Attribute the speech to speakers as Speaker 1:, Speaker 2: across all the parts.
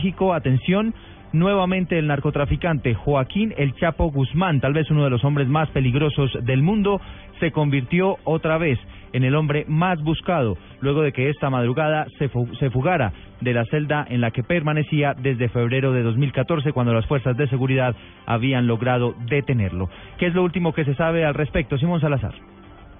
Speaker 1: México, atención, nuevamente el narcotraficante Joaquín El Chapo Guzmán, tal vez uno de los hombres más peligrosos del mundo, se convirtió otra vez en el hombre más buscado, luego de que esta madrugada se, fu se fugara de la celda en la que permanecía desde febrero de 2014, cuando las fuerzas de seguridad habían logrado detenerlo. ¿Qué es lo último que se sabe al respecto? Simón Salazar.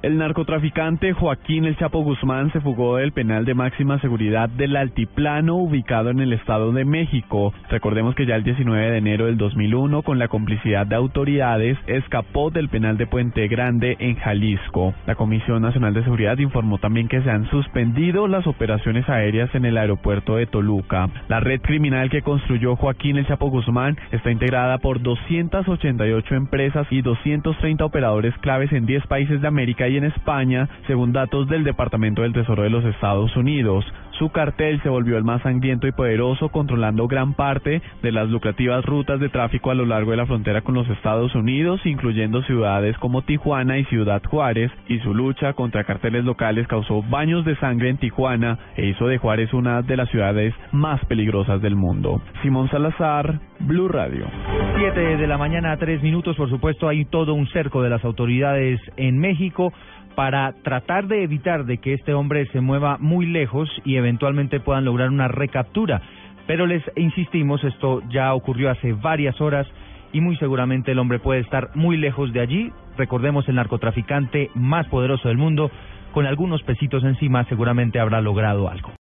Speaker 2: El narcotraficante Joaquín El Chapo Guzmán se fugó del penal de máxima seguridad del Altiplano ubicado en el Estado de México. Recordemos que ya el 19 de enero del 2001, con la complicidad de autoridades, escapó del penal de Puente Grande en Jalisco. La Comisión Nacional de Seguridad informó también que se han suspendido las operaciones aéreas en el aeropuerto de Toluca. La red criminal que construyó Joaquín El Chapo Guzmán está integrada por 288 empresas y 230 operadores claves en 10 países de América en España, según datos del Departamento del Tesoro de los Estados Unidos. Su cartel se volvió el más sangriento y poderoso, controlando gran parte de las lucrativas rutas de tráfico a lo largo de la frontera con los Estados Unidos, incluyendo ciudades como Tijuana y Ciudad Juárez, y su lucha contra carteles locales causó baños de sangre en Tijuana e hizo de Juárez una de las ciudades más peligrosas del mundo. Simón Salazar, Blue Radio.
Speaker 1: Siete de la mañana a tres minutos, por supuesto, hay todo un cerco de las autoridades en México para tratar de evitar de que este hombre se mueva muy lejos y eventualmente puedan lograr una recaptura. Pero les insistimos, esto ya ocurrió hace varias horas y muy seguramente el hombre puede estar muy lejos de allí. Recordemos el narcotraficante más poderoso del mundo, con algunos pesitos encima seguramente habrá logrado algo.